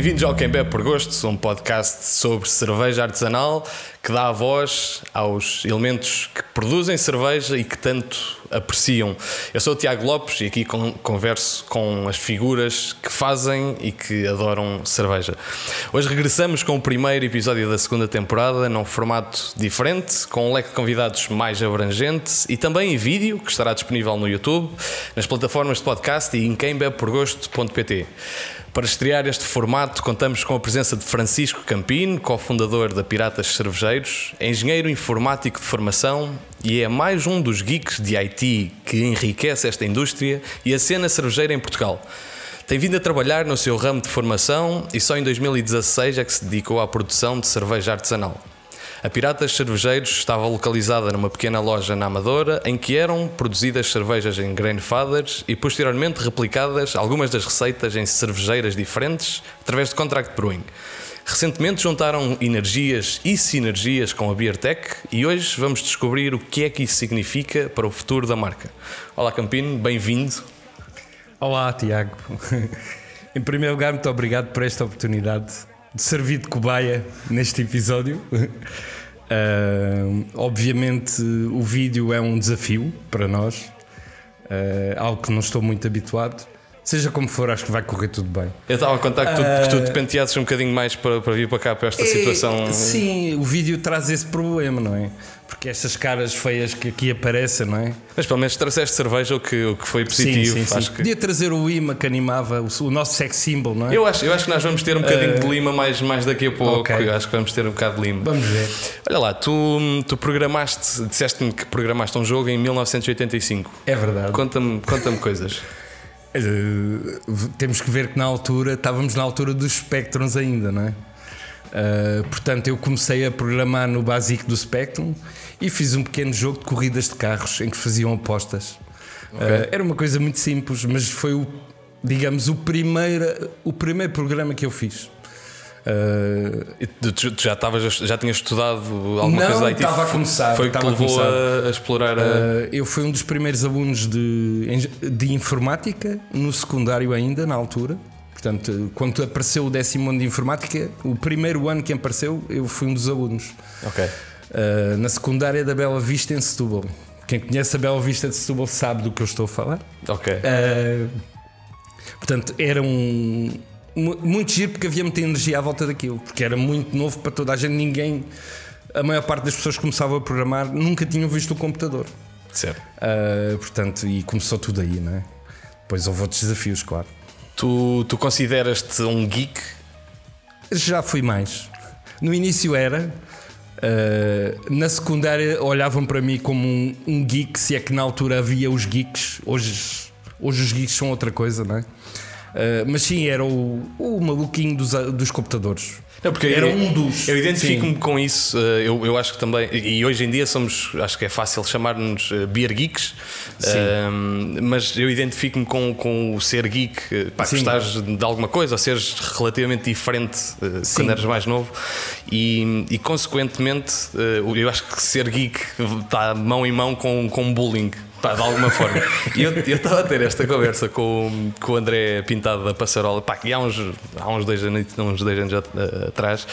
Bem-vindos ao Quem Bebe por Gosto, um podcast sobre cerveja artesanal que dá a voz aos elementos que produzem cerveja e que tanto apreciam. Eu sou o Tiago Lopes e aqui converso com as figuras que fazem e que adoram cerveja. Hoje regressamos com o primeiro episódio da segunda temporada, num formato diferente, com um leque de convidados mais abrangente e também em vídeo, que estará disponível no YouTube, nas plataformas de podcast e em quembebeporgosto.pt. Para estrear este formato, contamos com a presença de Francisco Campino, cofundador da Piratas Cervejeiros, engenheiro informático de formação e é mais um dos geeks de IT que enriquece esta indústria e a cena cervejeira em Portugal. Tem vindo a trabalhar no seu ramo de formação e só em 2016 é que se dedicou à produção de cerveja artesanal. A Piratas Cervejeiros estava localizada numa pequena loja na Amadora em que eram produzidas cervejas em grandfathers e posteriormente replicadas algumas das receitas em cervejeiras diferentes através de contract brewing. Recentemente juntaram energias e sinergias com a Beertech e hoje vamos descobrir o que é que isso significa para o futuro da marca. Olá Campino, bem-vindo. Olá Tiago. em primeiro lugar, muito obrigado por esta oportunidade de servir de cobaia neste episódio. Uh, obviamente, o vídeo é um desafio para nós, uh, algo que não estou muito habituado. Seja como for, acho que vai correr tudo bem. Eu estava a contar que tu, uh, que tu te penteasses um bocadinho mais para, para vir para cá, para esta é, situação. Sim, o vídeo traz esse problema, não é? Porque estas caras feias que aqui aparecem, não é? Mas pelo menos trouxeste cerveja, o que, o que foi positivo. Sim, sim, sim. Que... Podia trazer o imã que animava, o, o, nosso sex symbol, não é? Eu acho, eu acho que nós vamos ter um bocadinho uh, de lima mais, mais daqui a pouco. Okay. Eu acho que vamos ter um bocado de lima. Vamos ver. Olha lá, tu, tu programaste, disseste-me que programaste um jogo em 1985. É verdade. Conta-me conta coisas. Uh, temos que ver que na altura estávamos na altura dos Spectrums ainda, não é? Uh, portanto, eu comecei a programar no básico do Spectrum e fiz um pequeno jogo de corridas de carros em que faziam apostas. Okay. Uh, era uma coisa muito simples, mas foi o, digamos, o primeiro, o primeiro programa que eu fiz. Uh, tu, já, estavas, já tinhas estudado alguma não, coisa da IT? estava a começar. Foi que te levou a, a, explorar a... Uh, eu fui um dos primeiros alunos de, de informática, no secundário ainda, na altura. Portanto, quando apareceu o décimo ano de informática, o primeiro ano que apareceu, eu fui um dos alunos. Ok. Uh, na secundária da Bela Vista em Setúbal. Quem conhece a Bela Vista de Setúbal sabe do que eu estou a falar. Ok. portanto, era um, muito giro porque havia muita energia à volta daquilo, porque era muito novo para toda a gente, ninguém, a maior parte das pessoas que começavam a programar nunca tinham visto o computador. Certo. Uh, portanto, e começou tudo aí, não é? Depois houve outros desafios, claro. Tu, tu consideras-te um geek? Já fui mais. No início era. Uh, na secundária olhavam para mim como um, um, geek, se é que na altura havia os geeks. Hoje, hoje os geeks são outra coisa, não é? Uh, mas sim, era o, o maluquinho dos, dos computadores. Não, porque era eu, um dos. Eu identifico-me com isso. Eh, eu, eu acho que também. E hoje em dia somos. Acho que é fácil chamar-nos beer geeks. mas eu identifico-me com, com o ser geek. Pá, gostares de alguma coisa, ou seres relativamente diferente quando eras mais novo. E, e consequentemente, eu acho que ser geek está mão em mão com, com bullying. Pá, de alguma forma. E eu estava a ter esta conversa com, com o André Pintado da Passarola, pá, que há uns, há uns dois anos, uns dois anos atrás,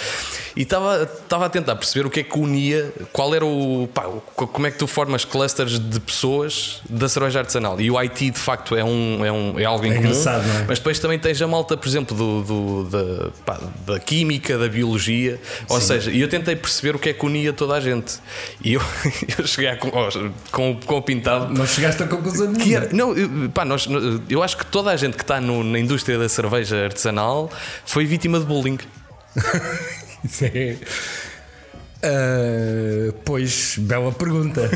e estava, a tentar perceber o que é que unia, qual era o. Pá, como é que tu formas clusters de pessoas da cerveja artesanal. E o IT de facto é, um, é, um, é algo em é comum. É? Mas depois também tens a malta, por exemplo, do, do da, pá, da química, da biologia. Ou Sim. seja, e eu tentei perceber o que é que unia toda a gente. E eu, eu cheguei a, com, com o Pintado não chegaste a conclusão nenhuma. Que era, não, eu, pá, nós, eu acho que toda a gente que está no, na indústria da cerveja artesanal foi vítima de bullying. Isso é. Uh, pois, bela pergunta.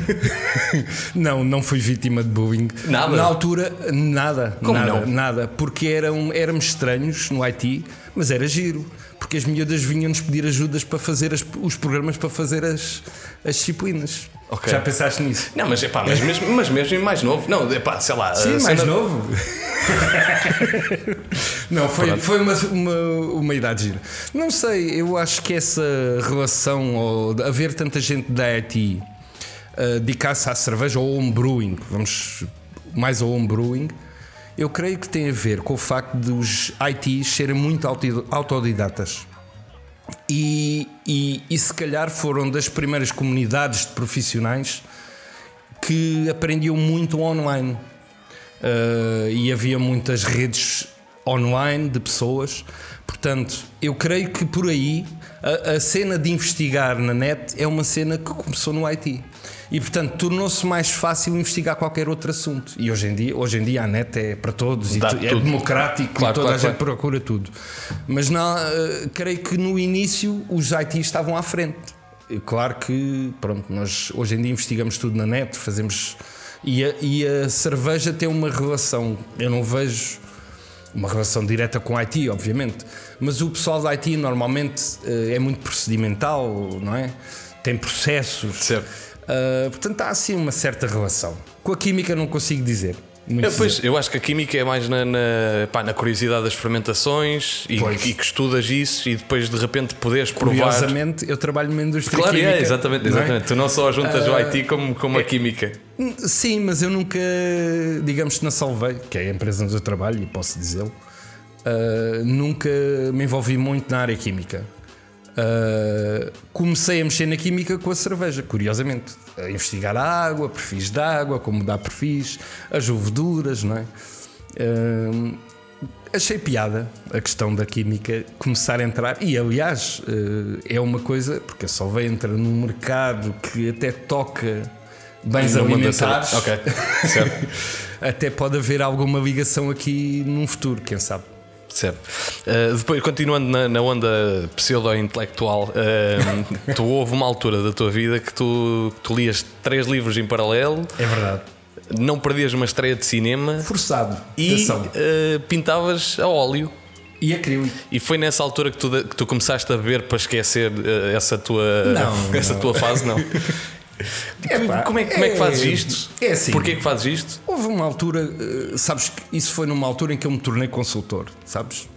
não, não fui vítima de bullying. Nada. Na altura, nada. Como nada, não? Nada. Porque eram, éramos estranhos no IT, mas era giro. Porque as miúdas vinham-nos pedir ajudas para fazer as, os programas para fazer as, as disciplinas. Okay. Já pensaste nisso? Não, mas, epá, mas, mesmo, mas mesmo mais novo. Não, epá, sei lá. Sim, mais cena... novo. não, foi, foi uma, uma, uma idade gira. Não sei, eu acho que essa relação, ou haver tanta gente da IT uh, dedicar-se à cerveja ou ao homebrewing, vamos mais ao homebrewing, Eu creio que tem a ver com o facto dos ITs serem muito autodidatas. E, e, e se calhar foram das primeiras comunidades de profissionais que aprendiam muito online. Uh, e havia muitas redes online de pessoas. Portanto, eu creio que por aí a, a, cena de investigar na net é uma cena que começou no IT. E portanto tornou-se mais fácil investigar qualquer outro assunto. E hoje em dia, hoje em dia a net é para todos Dá e é democrático claro, e toda claro, a gente claro. procura tudo. Mas não, uh, creio que no início os IT estavam à frente. Claro que pronto, nós hoje em dia investigamos tudo na net, fazemos. E a, e a cerveja tem uma relação, eu não vejo uma relação direta com IT, obviamente, mas o pessoal da IT normalmente uh, é muito procedimental, não é? Tem processos. Certo Uh, portanto, há assim uma certa relação. Com a química não consigo dizer. Eu, pois, eu acho que a química é mais na, na, pá, na curiosidade das fermentações e, e, que estudas isso e depois de repente poderes provar. Curiosamente, eu trabalho numa indústria claro, química. É, exatamente, exatamente. É? Tu não só juntas uh, o IT como, como é, a química. Sim, mas eu nunca, digamos que na Salvei, que é a empresa onde eu trabalho e posso dizê-lo, uh, nunca me envolvi muito na área química. Uh, comecei a mexer na química com a cerveja, curiosamente. A investigar a água, perfis de água, como dá perfis, as leveduras, não é? Uh, achei piada a questão da química começar a entrar. E aliás, uh, é uma coisa, porque a Solvay entra num mercado que até toca bens alimentares. Ok, certo. até pode haver alguma ligação aqui num futuro, quem sabe. Certo. Uh, depois, continuando na, na onda pseudo-intelectual, uh, tu houve uma altura da tua vida que tu, tu lias três livros em paralelo. É verdade. Não perdias uma estreia de cinema. Forçado. E uh, pintavas a óleo. E acrílico. E foi nessa altura que tu, que tu começaste a beber para esquecer essa tua, não, essa não. tua fase? Não. É, como, é, como é que fazes isto? É assim. Porquê que fazes isto? Houve uma altura, eh, sabes que isso foi numa altura em que eu me tornei consultor, sabes?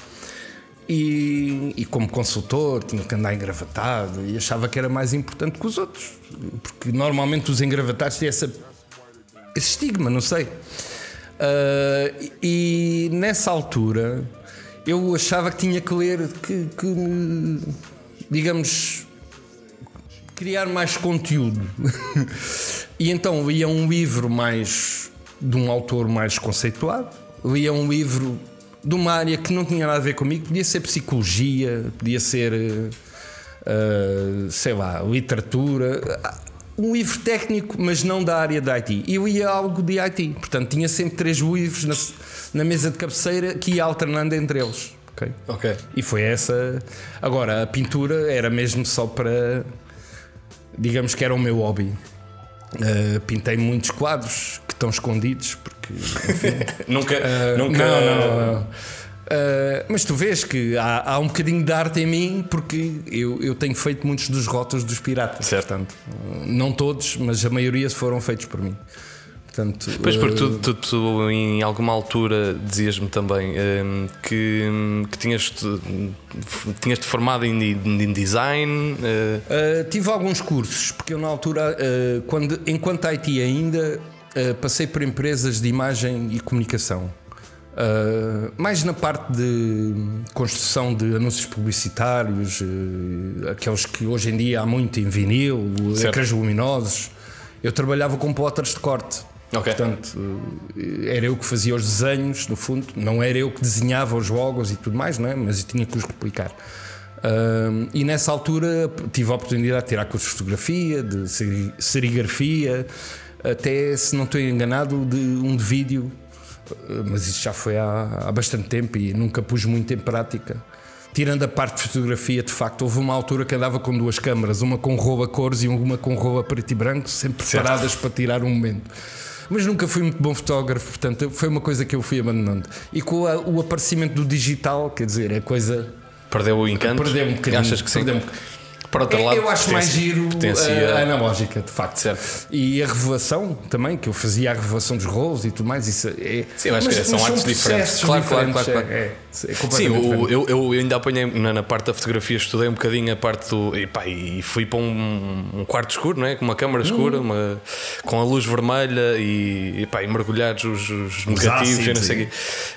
E, e, como consultor tinha que andar engravatado e achava que era mais importante que os outros, porque normalmente os engravatados têm essa, esse estigma, não sei. Uh, e nessa altura eu achava que tinha que ler, que, que digamos, criar mais conteúdo. e então lia um livro mais de um autor mais conceituado, lia um livro de uma área que não tinha nada a ver comigo, podia ser psicologia, podia ser, uh, sei lá, literatura, um livro técnico, mas não da área da IT. E eu ia algo de IT, portanto tinha sempre três livros na, na mesa de cabeceira que ia alternando entre eles. Okay? ok. E foi essa. Agora, a pintura era mesmo só para digamos que era o meu hobby. Uh, pintei muitos quadros que estão escondidos, porque enfim, nunca, uh, nunca. Não, não. Uh, mas tu vês que há, há, um bocadinho de arte em mim, porque eu, eu tenho feito muitos dos rótulos dos piratas. Certo. Portanto, não todos, mas a maioria foram feitos por mim. Portanto, pois, porque tu, tu, tu em alguma altura dizias-me também um, ehm, que, que tinhas, tinhas-te formado em, em design. Uh... Uh, tive alguns cursos, porque eu na altura, uh, quando, enquanto IT ainda, passei por empresas de imagem e comunicação. mais na parte de construção de anúncios publicitários, aqueles que hoje em dia há muito em vinil, ecrãs luminosos. Eu trabalhava com plotters de corte. Okay. Portanto, era eu que fazia os desenhos, no fundo, não era eu que desenhava os jogos e tudo mais, não é? mas eu tinha que os replicar. Um, e nessa altura tive a oportunidade de tirar cursos de fotografia, de serigrafia, até se não estou enganado, de um de vídeo, eh, mas isso já foi há, há bastante tempo e nunca pus muito em prática. Tirando a parte de fotografia, de facto, houve uma altura que andava com duas câmaras, uma com rouba cores e uma com rouba preto e branco, sempre preparadas para tirar um momento mas nunca fui muito bom fotógrafo, portanto foi uma coisa que eu fui abandonando. E com a, o aparecimento do digital, quer dizer, a coisa. Perdeu o encanto? Perdeu um bocadinho. Achas que sim? Perdeu por outro É, lado, eu acho mais giro potencia- a analógica, de facto. Certo. E a revoação também, que eu fazia a revoação dos rolos e tudo mais. Isso é, Sim, acho que são artes diferentes. Claro, claro, claro, claro. É, é, é Sim, o- eu, eu ainda apanhei na, na parte da fotografia, estudei um bocadinho a parte do. E, pá, e fui para um, um quarto escuro, não é? com uma câmara escura, uma, com a luz vermelha e, e, pá, e mergulhar os, os negativos e não sei.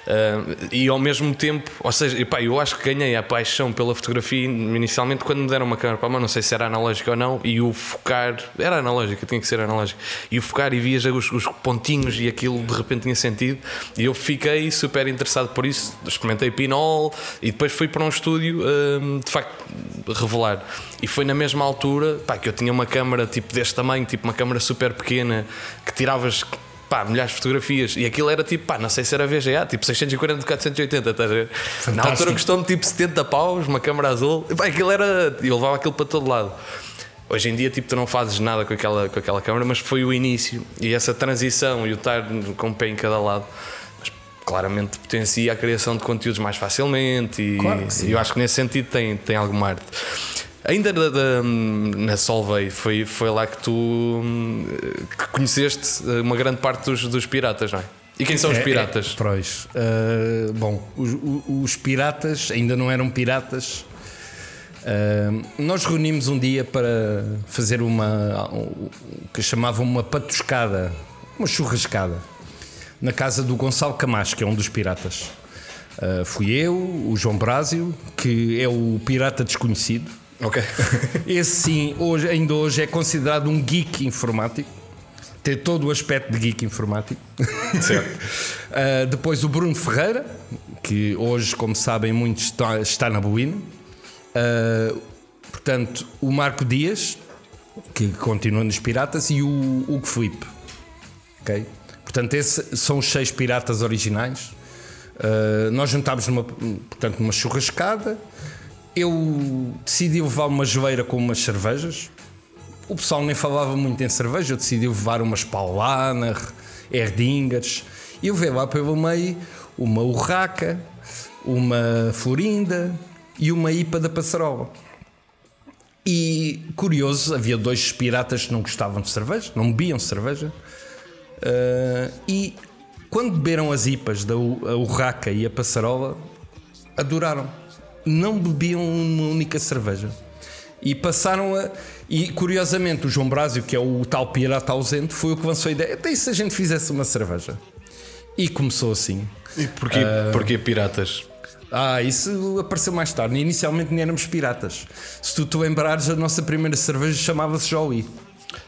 Ah, e ao mesmo tempo, ou seja, e, pá, eu acho que ganhei a paixão pela fotografia inicialmente quando me deram uma câmera para a mão, não sei se era analógica ou não, e o focar, era analógica, tinha que ser analógica, e o focar e via os, os pontinhos e aquilo de repente tinha sentido, e eu fiquei super interessado por isso, experimentei pinol e depois fui para um estúdio hum, de facto revelar. E foi na mesma altura pá, que eu tinha uma câmera tipo deste tamanho, tipo uma câmera super pequena, que tiravas pá, milhares de fotografias e aquilo era tipo, pá, não sei se era VGA, tipo 640 de 480, estás a ver? Na altura custou-me tipo 70 paus, uma câmera azul, e, pá, aquilo era. eu levava aquilo para todo lado. Hoje em dia, tipo, tu não fazes nada com aquela, com aquela câmera, mas foi o início e essa transição e o estar com o pé em cada lado. Claramente potencia a criação de conteúdos mais facilmente e, Claro e eu acho que nesse sentido tem, tem alguma arte. Ainda da- da- na Solvay, foi, foi lá que tu hum, que conheceste eh, uma grande parte dos, dos piratas, não é? E quem são os É, piratas? É, pois. Uh, bom, os, os piratas ainda não eram piratas. Uh, nós reunimos um dia para fazer uma o que chamavam uma patuscada, uma churrascada, na casa do Gonçalo Camacho, que é um dos piratas. Uh, fui eu, o João Brásio, que é o pirata desconhecido. Ok. Esse sim, hoje, ainda hoje é considerado um geek informático. Tem todo o aspecto de geek informático. Certo. Uh, depois o Bruno Ferreira, que hoje, como sabem, muitos está, está na Boina. Uh, portanto, o Marco Dias, que continua nos Piratas, e o Hugo Felipe. Ok? Portanto, esses são os seis piratas originais. Uh, nós juntámos numa, portanto, numa churrascada. Eu decidi levar uma joeira com umas cervejas. O pessoal nem falava muito em cerveja, eu decidi levar umas Paulaner, Erdingers. E eu veio lá pelo meio uma Urraca, uma Florinda e uma IPA da Passarola. E curioso, havia dois piratas que não gostavam de cerveja, não bebiam cerveja. Uh, e quando beberam as IPAs da Urraca e a Passarola, adoraram. Não bebiam uma única cerveja. E passaram a. E curiosamente, o João Brásio, que é o tal pirata ausente, foi o que lançou a ideia. Até se a gente fizesse uma cerveja? E começou assim. E porquê, porquê piratas? Ah, isso apareceu mais tarde. Inicialmente nem éramos piratas. Se tu te lembrares, a nossa primeira cerveja chamava-se Joey.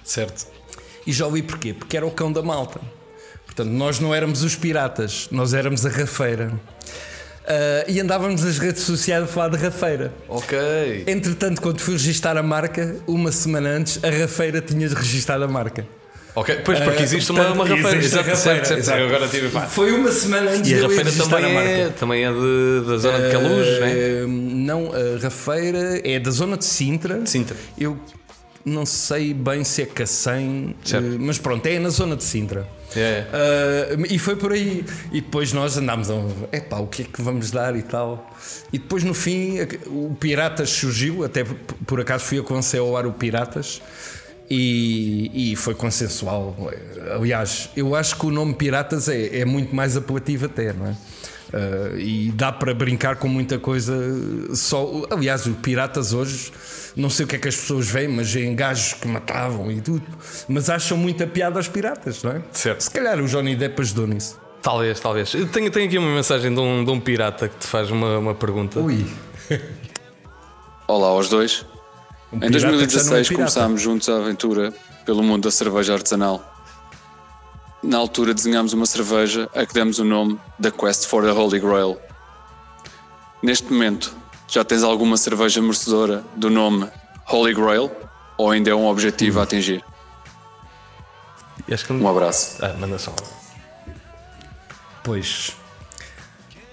Certo. E Joey porquê? Porque era o cão da malta. Portanto, nós não éramos os piratas, nós éramos a rafeira. Ah, e andávamos nas redes sociais a falar de rafeira. Ok. Entretanto, quando fui registar a marca, uma semana antes, a rafeira tinha registado a marca. Ok, pois porque Ah, existe uma, portanto, uma rafeira. existe a Exato, rafeira, certo, certo. agora tive. pá. Foi uma semana antes E de a rafeira também a marca. é, também é de, da zona de Caluz, né? Eh, Não, a Rafeira é da zona de Sintra. Sintra. Eu não sei bem se é Cacém, eh, mas pronto, é na zona de Sintra. É. Eh, e foi por aí. E depois nós andámos a. Epá, o que é que vamos dar e tal. E depois no fim o Piratas surgiu, até por- acaso fui eu que lancei ao ar o Piratas. E, e foi consensual. Aliás, eu acho que o nome Piratas é, é muito mais apelativo até, não é? Uh, e dá para brincar com muita coisa. Só, aliás, os piratas hoje, não sei o que é que as pessoas veem, mas em gajos que matavam e tudo, mas acham muita piada aos piratas, não é? Certo. Se calhar o Johnny Depp ajudou nisso. Talvez, talvez. Eu tenho, tenho aqui uma mensagem de um, de um pirata que te faz uma, uma pergunta. Ui, Olá aos dois. um Em pirata que já não é 2016 pirata. começámos juntos a aventura pelo mundo da cerveja artesanal. Na altura desenhámos uma cerveja a que demos o nome da Quest for the Holy Grail. Neste momento, já tens alguma cerveja merecedora do nome Holy Grail ou ainda é um objetivo a atingir? Que Um abraço. Ah, manda só. Pois.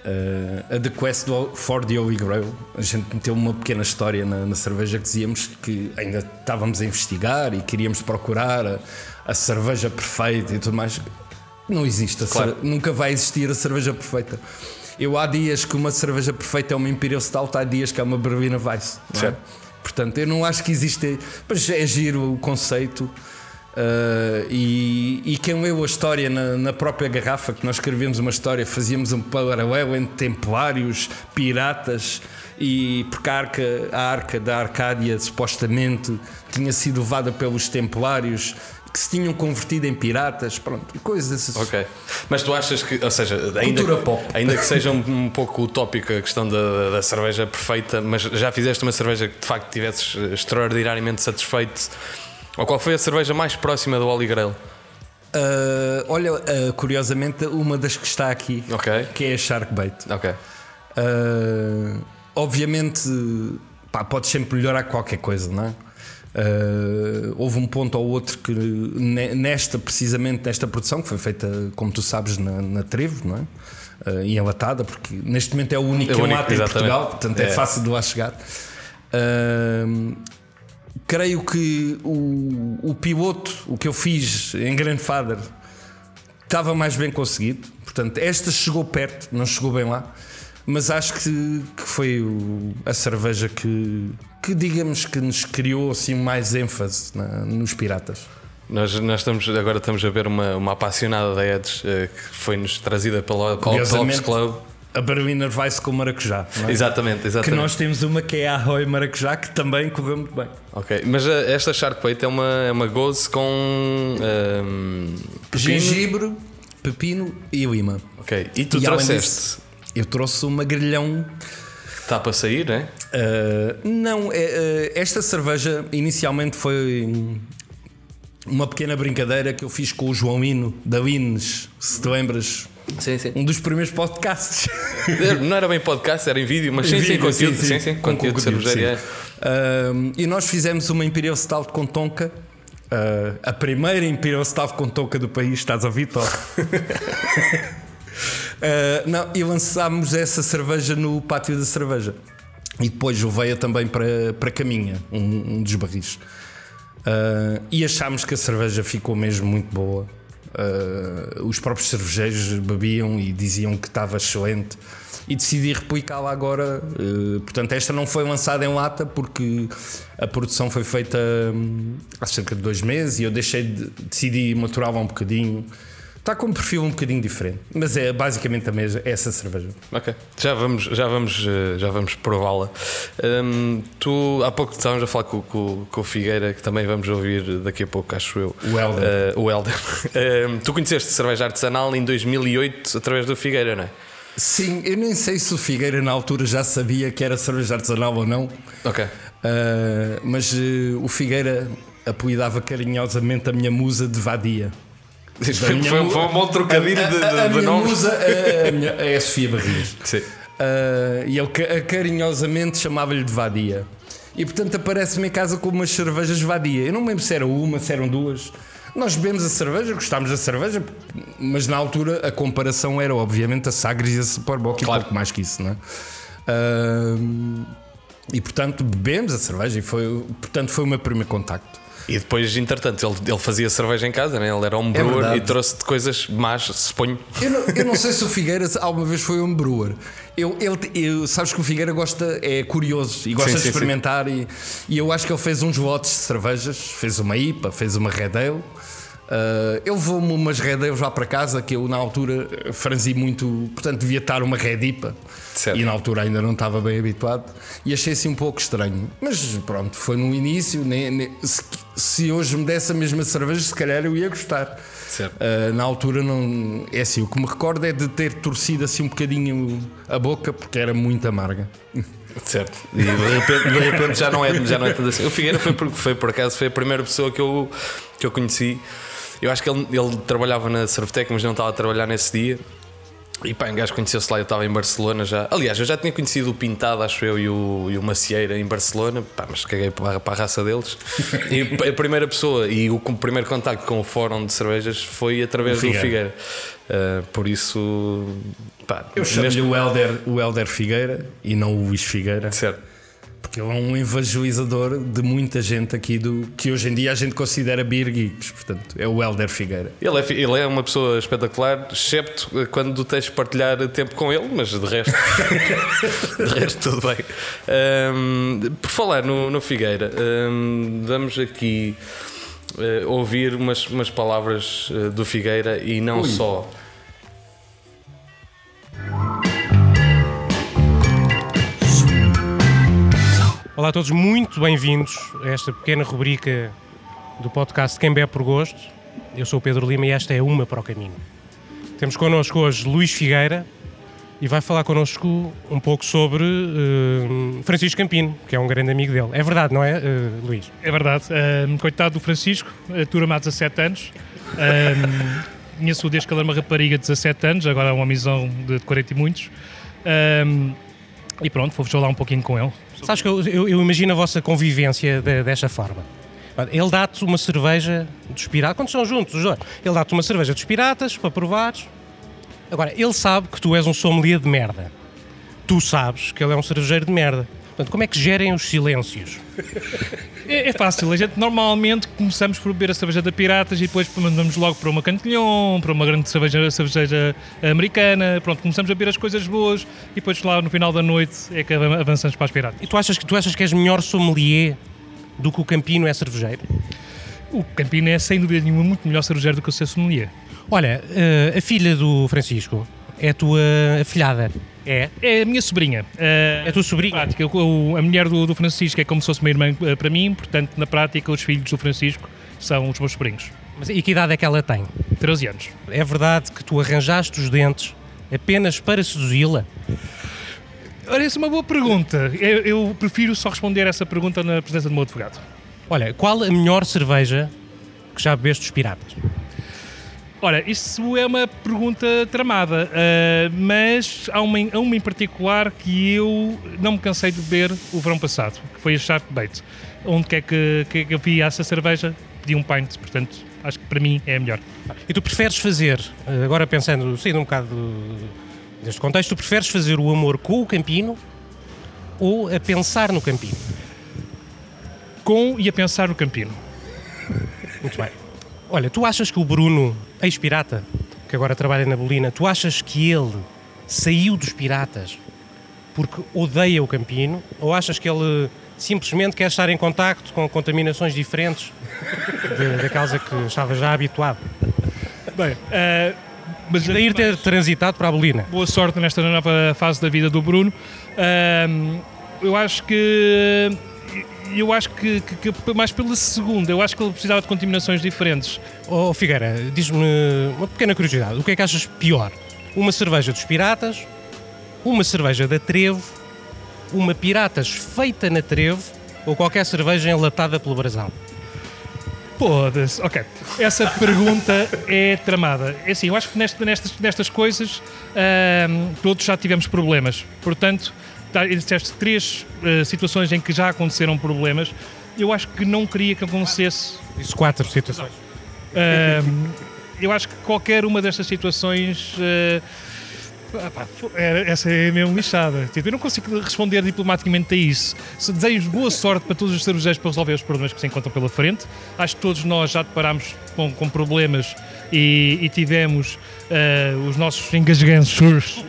uh, a The Quest do- for the Holy Grail, a gente meteu uma pequena história na, na cerveja que dizíamos que ainda estávamos a investigar e queríamos procurar a, a cerveja perfeita e tudo mais. Não existe, a Claro. cer- nunca vai existir a cerveja perfeita. Eu há dias que uma cerveja perfeita é uma Imperial Stout, há dias que é uma Berliner Weiss. é? Portanto, eu não acho que existe. Mas é giro o conceito. Uh, e, e quem leu a história na, na, própria garrafa, que nós escrevemos uma história, fazíamos um paralelo entre templários, piratas, e porque a arca, a arca da Arcádia supostamente tinha sido levada pelos templários que se tinham convertido em piratas, pronto, coisas dessas. Ok. Mas tu achas que, ou seja, ainda, que, ainda que seja um, um pouco utópico a questão da, da, cerveja perfeita, mas já fizeste uma cerveja que de facto tivesses extraordinariamente satisfeito? Ou qual foi a cerveja mais próxima do Holy Grail? Uh, olha, uh, curiosamente, uma das que está aqui, okay. que é a Sharkbait. Ok. Uh, obviamente, pá, podes sempre melhorar qualquer coisa, não é? Uh, houve um ponto ou outro que nesta, precisamente nesta produção, que foi feita, como tu sabes, na, na Trevo, não é? Uh, e enlatada, porque neste momento é o único é que enlata em Portugal, portanto é, é fácil de lá chegar. Uh, creio que o, o piloto, o que eu fiz em Grandfather, estava mais bem conseguido. Portanto, esta chegou perto, não chegou bem lá mas acho que, que foi o, a cerveja que, que, digamos, que nos criou assim mais ênfase na, nos piratas. Nós, nós estamos, agora estamos a ver uma, uma apaixonada da Edge eh, que foi-nos trazida pela Ops Club. A Berliner Weiss com maracujá. É? Exatamente, exatamente. Que nós temos uma que é a Arroy Maracujá que também correu muito bem. Ok, mas eh, esta Shark Plate é uma, é uma goze com um, ehm, gengibre, pepino e lima. Ok, e tu e trouxeste eu trouxe uma grelhão. Está para sair, não é? Uh, não, é, uh, esta cerveja inicialmente foi uma pequena brincadeira que eu fiz com o João Hino da Lines, se te lembras. Sim, sim. Um dos primeiros podcasts. Não era bem podcast, era em vídeo, mas sim, vídeo, sim, conteúdo, sim, sim, sim, com conteúdo, conteúdo sim. Uh, e nós fizemos uma Imperial Stout com tonka. Uh, a primeira Imperial Stout com tonka do país, estás a ouvir? Uh, não, e lançámos essa cerveja no pátio da cerveja. E depois levei-a também para, para Caminha, um, um dos barris. Uh, e achámos que a cerveja ficou mesmo muito boa. Uh, os próprios cervejeiros bebiam e diziam que estava excelente. E decidi replicá-la agora. Uh, portanto, esta não foi lançada em lata porque a produção foi feita hum, há cerca de dois meses e eu deixei de, decidi maturá-la um bocadinho Está com um perfil um bocadinho diferente, mas é basicamente a mesma essa cerveja. Ok, já vamos, já vamos, eh, já vamos prová-la. Um, tu há pouco estávamos a falar com, com, com, o Figueira, que também vamos ouvir daqui a pouco, acho eu. O Helder. Uh, o Helder. Um, tu conheceste cerveja artesanal em 2008 através do Figueira, não é? Sim, eu nem sei se o Figueira na altura já sabia que era cerveja artesanal ou não. Ok. Uh, mas o Figueira apelidava carinhosamente a minha musa de vadia. Foi, foi, foi, um bom trocadilho a, de, de, a, a de minha musa a, a, minha, é a Sofia Barrias. Sim. Uh, e ele carinhosamente chamava-lhe de vadia. E portanto aparece-me em casa com umas cervejas vadia. Eu não me lembro se era uma, se eram duas. Nós bebemos a cerveja, gostámos da cerveja, mas na altura a comparação era obviamente a Sagres e a Superbock claro. e pouco mais que isso, não é? Uh, e portanto bebemos a cerveja e foi, portanto, foi o meu primeiro contacto. E depois, entretanto, ele, ele fazia cerveja em casa, né? ele era um é brewer e trouxe de coisas más, suponho. Eu não, eu não sei se o Figueiras alguma vez foi um brewer. Eu, ele, eu, sabes que o Figueira gosta, é curioso e gosta sim, de sim, experimentar. Sim. E, e eu acho que ele fez uns votos de cervejas, fez uma IPA, fez uma Red Ale. Uh, ele levou-me umas Red Ale já para casa que eu na altura franzi muito, portanto devia estar uma Red IPA. Certo. E na altura ainda não estava bem habituado e achei assim um pouco estranho. Mas pronto, foi no início. Nem, nem, se, se, hoje me desse a mesma cerveja, se calhar eu ia gostar. Uh, na altura não. É assim, o que me recordo é de ter torcido assim um bocadinho a boca porque era muito amarga. Certo. E de repente, de repente já, não é, já não é tanto assim. O Figueira foi por, foi por acaso foi a primeira pessoa que eu, que eu conheci. Eu acho que ele, ele trabalhava na Servtec, mas não estava a trabalhar nesse dia. E pá, um gajo conheceu-se lá, eu estava em Barcelona já. Aliás, eu já tinha conhecido o Pintado, acho eu, e o, e o Macieira em Barcelona, pá, mas caguei para, para a raça deles. e a primeira pessoa e o primeiro contacto com o fórum de cervejas foi através Figueira. do Figueira. Uh, por isso, pá, eu chamo-lhe o Helder, o Helder Figueira e não o Luís Figueira. Certo. Porque ele é um evangelizador de muita gente aqui do que hoje em dia a gente considera beer geeks. Portanto, é o Helder Figueira. Ele é, ele é uma pessoa espetacular, excepto quando tens de partilhar tempo com ele, mas de resto, de resto tudo bem. Ahm, por falar no, no Figueira, ahm, vamos aqui eh, ouvir umas, umas palavras eh, do Figueira e não só. Olá a todos, muito bem-vindos a esta pequena rubrica do podcast Quem Bebe por Gosto. Eu sou o Pedro Lima e esta é Uma para o Caminho. Temos connosco hoje Luís Figueira e vai falar connosco um pouco sobre eh, Francisco Campino, que é um grande amigo dele. É verdade, não é, eh, Luís? É verdade. Ahm, coitado do Francisco, atura-me há 17 anos. Ahm, Conheço-o desde que ele era uma rapariga de 17 anos, agora é uma missão de 40 e muitos. Ahm, e pronto, vou falar um pouquinho com ele. Sabes que eu, eu- eu imagino a vossa convivência de- desta forma. Ele dá-te uma cerveja dos piratas, quando estão juntos os dois, ele dá-te uma cerveja dos piratas para provares. Agora, ele sabe que tu és um sommelier de merda. Tu sabes que ele é um cervejeiro de merda. Portanto, como é que gerem os silêncios? É, é fácil, a gente normalmente começamos por beber a cerveja da Piratas e depois mandamos logo para uma Cantilhon, para uma grande cerveja, cerveja americana. Pronto, começamos a beber as coisas boas e depois lá no final da noite é que avan- avançamos para as Piratas. E tu achas que, tu achas que és melhor sommelier do que o Campino é cervejeiro? O Campino é sem dúvida nenhuma muito melhor cervejeiro do que o seu sommelier. Olha, eh, a filha do Francisco é a tua afilhada. É? É a minha sobrinha. É a tua sobrinha? prática, o- a mulher do, do Francisco é como se fosse uma irmã eh, para mim, portanto, na prática, os filhos do Francisco são os meus sobrinhos. Mas e que idade é que ela tem? 13 anos. É verdade que tu arranjaste os dentes apenas para seduzi-la? Ora, essa é uma boa pergunta. Eu, eu prefiro só responder essa pergunta na presença do meu advogado. Olha, qual a melhor cerveja que já bebeste dos piratas? Ora, isso é uma pergunta tramada, eh, mas há uma, em- há uma em particular que eu não me cansei de beber o verão passado, que foi a Shark Bait. Onde quer que, que, que eu vi essa cerveja, pedi um pint, portanto, acho que para mim é a melhor. E tu preferes fazer, eh, agora pensando, saindo um bocado do- deste contexto, tu preferes fazer o amor com o Campino ou a pensar no Campino? Com e a pensar no Campino. Muito bem. Olha, tu achas que o Bruno, ex-pirata, que agora trabalha na Bolina, tu achas que ele saiu dos piratas porque odeia o Campino ou achas que ele simplesmente quer estar em contacto com contaminações diferentes de- daquelas a que estava já habituado? Bem, eh, mas Daí ter transitado para a Bolina. boa sorte nesta nova fase da vida do Bruno. Ahm, eu acho que. Eu acho que, que- que mais pela segunda, eu acho que ele precisava de contaminações diferentes. Oh, Figueira, diz-me uma pequena curiosidade. O que é que achas pior? Uma cerveja dos piratas, uma cerveja da Trevo, uma piratas feita na Trevo ou qualquer cerveja enlatada pelo Brasão? Foda-se. Ok. Essa pergunta é tramada. É assim, eu acho que nesta- nestas, nestas coisas ahm, todos já tivemos problemas. Portanto, disseste três eh, situações em que já aconteceram problemas. Eu acho que não queria que acontecesse Isso quatro situações. Ahm, eu acho que qualquer uma destas situações. é- essa é mesmo lixada. Tipo, eu não consigo responder diplomaticamente a isso. Se desejo boa sorte para todos os cervejeiros para resolver os problemas que se encontram pela frente. Acho que todos nós já deparámos com, com problemas e, e tivemos eh, os nossos engasganços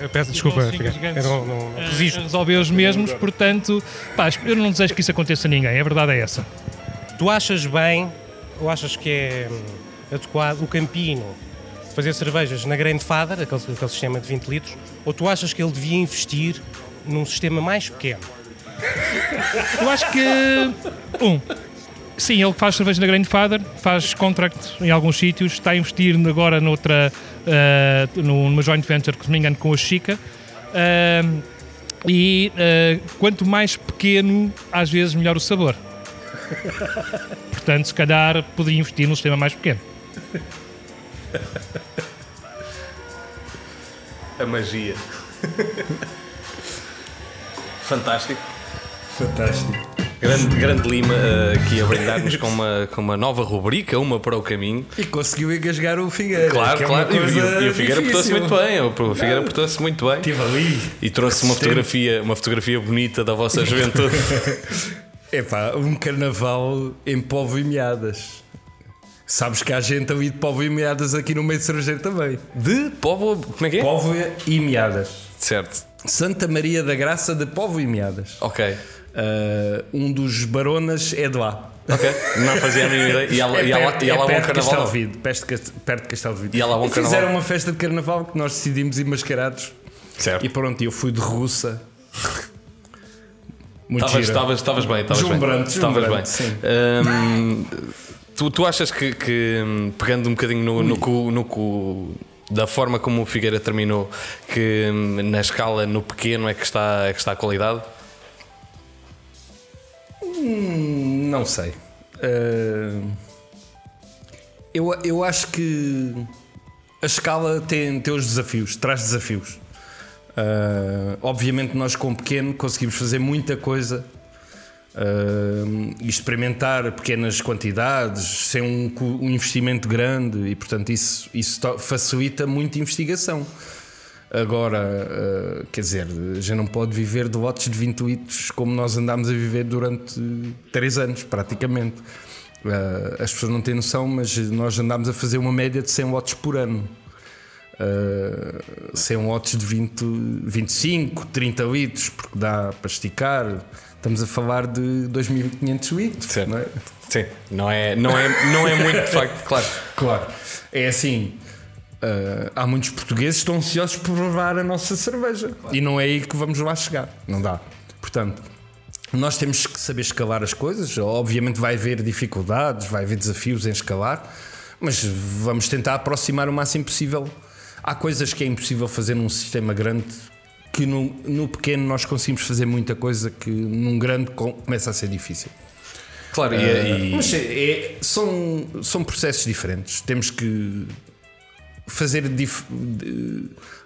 Eu peço desculpa. Eu não, não, não a resisto. resolver os mesmos. Portanto, pá, eu não desejo que isso aconteça a ninguém. A verdade é essa. Tu achas bem ou achas que é hum, adequado o Campino fazer cervejas na Grandfather, aquele, aquele sistema de 20 litros, ou tu achas que ele devia investir num sistema mais pequeno? Eu acho que. Um. Sim, ele faz cerveja na Grandfather, faz contract em alguns sítios, está a investir agora noutra. no- numa joint venture, que se não me engano, com a Chica. Ahm, e eh, quanto mais pequeno, às vezes melhor o sabor. Portanto, se calhar poderia investir num sistema mais pequeno. A magia. Fantástico. Fantástico. Grande, grande Lima uh, aqui a brindar-nos com uma, com uma nova rubrica, uma para o caminho. E conseguiu engasgar o Figueira. Claro, é claro. uma E, e- o Figueira portou-se muito bem. O Figueira portou-se muito bem. Estive ali. E trouxe uma fotografia, uma fotografia bonita da vossa juventude. Epá, um carnaval em Povo e Meadas. Sabes que há gente ali de Povo e Meadas aqui no meio estrangeiro também. De povo. Como é que é? Povo e Meadas. Certo. Santa Maria da Graça de Povo e Meadas. Ok. Ah, um dos baronas é de lá. Ok. Não fazia a mínima ideia. E há, lá- e perto- e lá é perto carnaval. Perto de Cast- perto de Castelvide. E há lá bom fizeram carnaval. uma festa de carnaval que nós decidimos ir mascarados. Certo. E pronto, eu fui de russa. Muito Estavas, estavas, bem, estavas bem. Estavas bem. sim. Hum, tu, tu achas que, que, hum, pegando um bocadinho no, no, cu- no cu- da forma como o Figueira terminou, que hum, na escala, no pequeno, é que está, é que está a qualidade? Não sei. Ah, eu, eu acho que a escala tem, tem os desafios, traz desafios. Ah, obviamente, nós com pequeno conseguimos fazer muita coisa ah, e experimentar pequenas quantidades sem um, um investimento grande, e portanto, isso, isso facilita muita investigação. Agora, ah, quer dizer, já não pode viver de lotes de 20 litros como nós andámos a viver durante 3 anos, praticamente. Ah, as pessoas não têm noção, mas nós andámos a fazer uma média de 100 lotes por ano. Uh, 100 lotes de 20, 25, 30 litros, porque dá para esticar. Estamos a falar de 2.500 litros. Certo. Não é? Sim, não é, não é, não é muito, de facto, claro. Claro. É assim. Uh, há muitos portugueses que estão ansiosos por provar a nossa cerveja e não é aí que vamos lá chegar. Não dá. Portanto, nós temos que saber escalar as coisas. Obviamente, vai haver dificuldades, vai haver desafios em escalar, mas vamos tentar aproximar o máximo possível. Há coisas que é impossível fazer num sistema grande que no, no pequeno nós conseguimos fazer muita coisa que num grande com- começa a ser difícil. Claro, e, e- Mas é- é- são, são processos diferentes. Temos que fazer dif-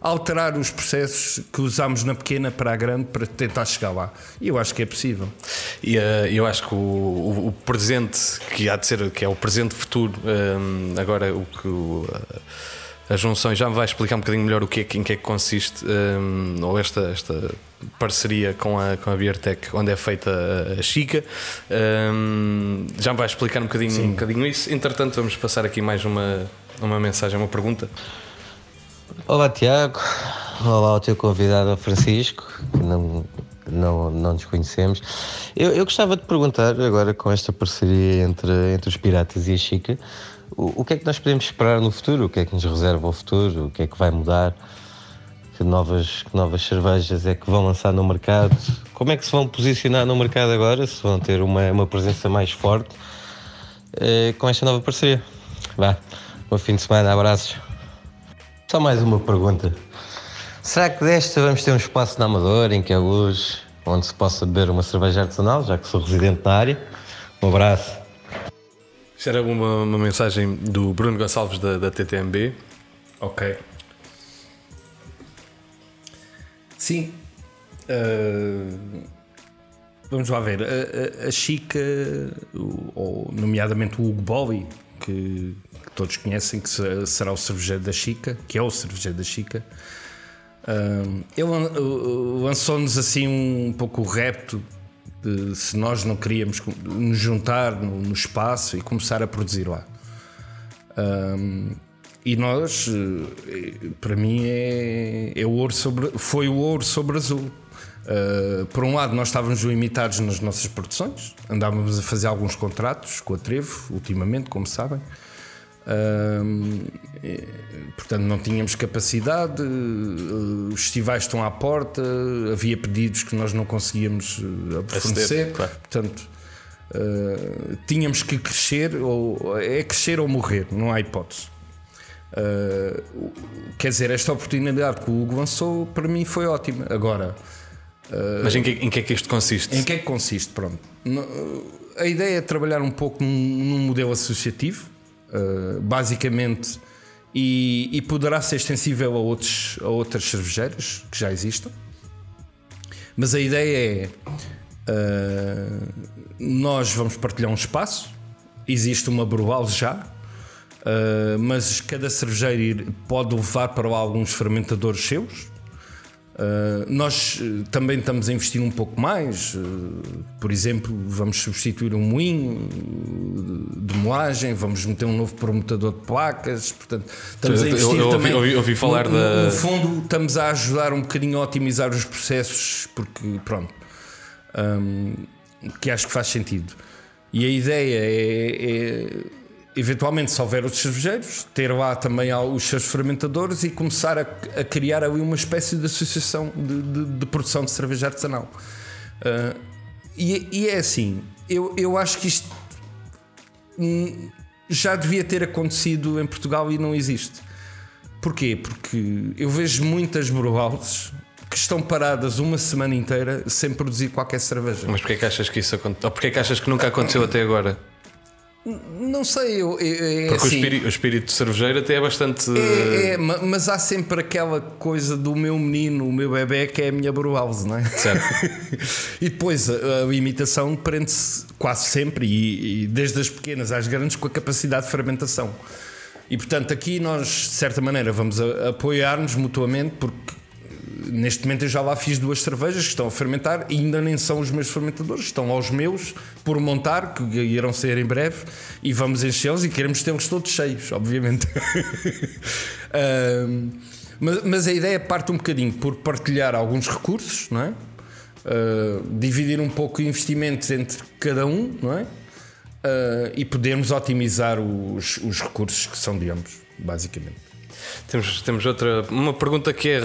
alterar os processos que usamos na pequena para a grande para tentar chegar lá. E eu acho que é possível. E eh, eu acho que o, o- o presente, que há de ser, que é o presente futuro, hum, agora o que o, eh, as junções já me vai explicar um bocadinho melhor o que é, em que é que consiste, hum, ou esta, esta parceria com a, com a Beertech, onde é feita a, a Chica. Hum, já me vai explicar um bocadinho, um bocadinho isso. Entretanto, vamos passar aqui mais uma, uma mensagem, uma pergunta. Olá Tiago, olá ao teu convidado Francisco, que não, não, não nos conhecemos. Eu, eu gostava de perguntar, agora com esta parceria entre, entre os Piratas e a Chica, o, o que é que nós podemos esperar no futuro? O que é que nos reserva o futuro? O que é que vai mudar? Que novas, que novas cervejas é que vão lançar no mercado? Como é que se vão posicionar no mercado agora? Se vão ter uma, uma presença mais forte eh, com esta nova parceria? Vá, bom fim de semana, abraços. Só mais uma pergunta. Será que desta vamos ter um espaço na Amadora em que é luz, onde se possa beber uma cerveja artesanal, já que sou residente na área? Um abraço. Isto era uma, uma mensagem do Bruno Gonçalves da, da TTMB. Ok. Sim. Uh, vamos lá ver. A, a- a Chica, ou nomeadamente o Hugo Bolli, que todos conhecem, que se- será o cervejeiro da Chica, que é o cervejeiro da Chica. um, ele lan- lançou-nos assim um pouco o repto de se nós não queríamos nos juntar no, no espaço e começar a produzir lá. Um, e nós, eh, para mim, é, é o ouro sobre, foi o ouro sobre azul. Uh, por um lado, nós estávamos limitados nas nossas produções, andávamos a fazer alguns contratos com a Trevo, ultimamente, como sabem. Um, e, portanto, não tínhamos capacidade, uh, os festivais estão à porta, havia pedidos que nós não conseguíamos uh, fornecer. claro. Portanto, uh, tínhamos que crescer, ou, é crescer ou morrer, não há hipótese. Quer dizer, esta oportunidade que o Hugo lançou para mim foi ótima. Agora, Mas em que, em que é que isto consiste? em que é que consiste? Pronto. A ideia é trabalhar um pouco num, num modelo associativo, uh, basicamente, e, e poderá ser extensível a, outros, a outras cervejeiras que já existam. Mas a ideia é uh, nós vamos partilhar um espaço, existe uma Brual já, uh, mas cada cervejeiro pode levar para alguns fermentadores seus. Uh, nós uh, também estamos a investir um pouco mais, por exemplo, vamos substituir um moinho de moagem, vamos meter um novo promotador de placas. Portanto, estamos a investir eu, eu, também. Ouvi, ouvi falar no, da. No fundo, estamos a ajudar um bocadinho a otimizar os processos, porque pronto um, que acho que faz sentido. E a ideia é, é, eventualmente, se houver outros cervejeiros, ter lá também os seus fermentadores e começar a, a criar ali uma espécie de associação de, de, de produção de cerveja artesanal. Uh, e, e, é assim, eu, eu acho que isto hum, já devia ter acontecido em Portugal e não existe. Porquê? Porque eu vejo muitas brewhouses que estão paradas uma semana inteira sem produzir qualquer cerveja. Mas porquê que achas que isso aconteceu? Ou porquê que achas que nunca aconteceu até agora? Não sei, eu, é, Porque assim, o, espírito, o espírito cervejeiro até é bastante. É, é, mas há sempre aquela coisa do meu menino, o meu bebê, que é a minha Brewhouse, não é? Certo. e depois a, a imitação prende-se quase sempre, e, e, desde as pequenas às grandes, com a capacidade de fermentação. E portanto, aqui nós, de certa maneira, vamos apoiar-nos mutuamente, porque neste momento eu já lá fiz duas cervejas que estão a fermentar e ainda nem são os meus fermentadores, estão aos meus por montar, que irão ser em breve, e vamos enchê-los e queremos tê-los todos cheios, obviamente. mas, mas, a ideia parte um bocadinho por partilhar alguns recursos, não é? Uh, dividir um pouco investimentos entre cada um, não é? Uh, e podermos otimizar os, os recursos que são de ambos, basicamente. Temos, temos outra, uma pergunta que é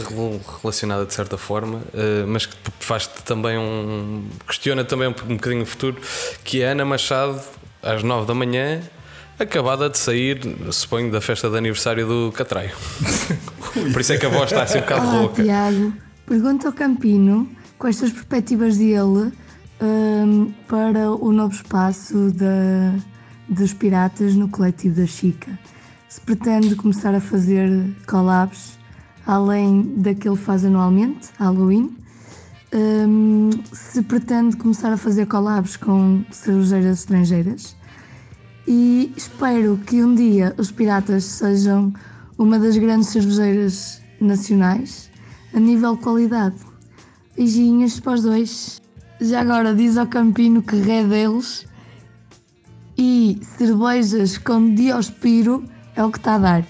relacionada de certa forma, uh, mas que faz-te também um. questiona também um, um bocadinho o futuro, que é Ana Machado, às 9 da manhã, acabada de sair, suponho, da festa de aniversário do Catraio. Por isso é que a voz está assim um bocado Olá, rouca. Tiago, pergunta ao Campino quais são as perspectivas dele um, para o novo espaço da, dos piratas no coletivo da Chica se pretende começar a fazer collabs além da que faz anualmente, Halloween. Um, se pretende começar a fazer collabs com cervejeiras estrangeiras e espero que um dia os Piratas sejam uma das grandes cervejeiras nacionais a nível de qualidade. Beijinhos para os dois. Já agora diz ao Campino que ré deles e cervejas com Diospiro é o que está a dar.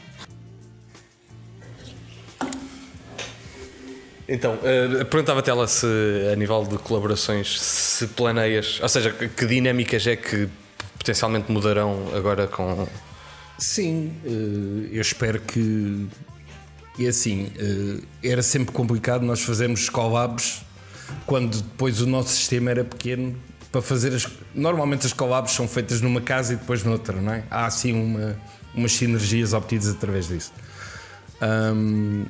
Então, uh, perguntava-te ela se, a nível de colaborações, se planeias, ou seja, que dinâmicas é que potencialmente mudarão agora com. Sim, uh, eu espero que. E assim, uh, era sempre complicado nós fazermos collabs quando depois o nosso sistema era pequeno para fazer as. Normalmente as collabs são feitas numa casa e depois noutra, não é? Há assim uma umas sinergias obtidas através disso. Um,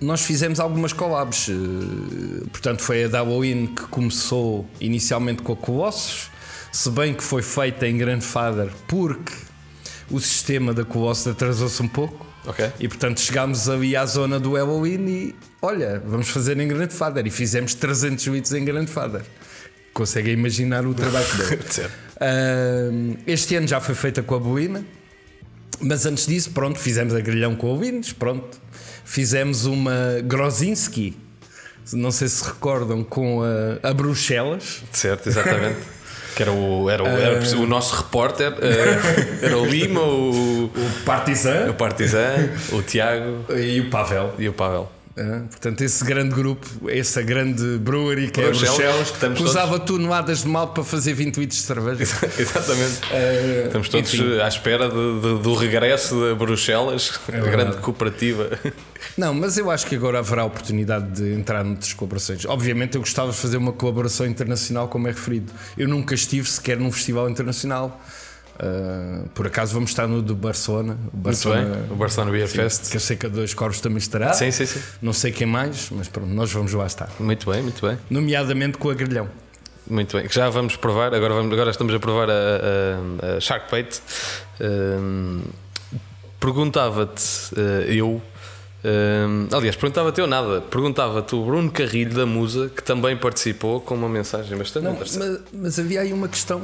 nós fizemos algumas collabs, eh, portanto, foi a Dawowin que começou inicialmente com a Colossus, se bem que foi feita em Grandfather porque o sistema da Colossus atrasou-se um pouco. Okay. E portanto chegámos ali à zona do Halloween e olha, vamos fazer em Grandfather. E fizemos 300 bits em Grandfather. Conseguem imaginar o trabalho dele. uh, este ano já foi feita com a Boina. Mas antes disso, pronto, fizemos a grelhão com ouvintes, pronto. Fizemos uma Grozinski, não sei se recordam, com a, a Bruxelas. Certo, exatamente. que era o, era o, era o nosso repórter, eh, era o Lima, o, o Partizan, o Partizan, o Tiago e o Pavel. E o Pavel. Uh, portanto, esse grande grupo, essa grande brewery que Bruxelas, é Bruxelas, que, usava toneladas de mal para fazer 20 litros de cerveja. Exatamente. Uh, estamos todos enfim. à espera de, de, do regresso de Bruxelas, é a grande cooperativa. Não, mas eu acho que agora haverá oportunidade de entrar noutras colaborações. Obviamente, eu gostava de fazer uma colaboração internacional, como é referido. Eu nunca estive sequer num festival internacional. Uh, por acaso vamos estar no do Barcelona, o Barcelona, o Barcelona Beer sim, Fest. Que eu sei que a Dois Corvos também estará. Sim, sim, sim. Não sei quem mais, mas pronto, nós vamos lá estar. Muito bem, muito bem. Nomeadamente com a Grelhão. Muito bem, já vamos provar, agora, vamos, agora estamos a provar a, a, a Shark Bait. Uh, Perguntava-te, uh, eu, Hum, aliás, perguntava-te eu nada, perguntava-te o Bruno Carrilho da Musa, que também participou com uma mensagem bastante Não, interessante. mas, mas havia aí uma questão.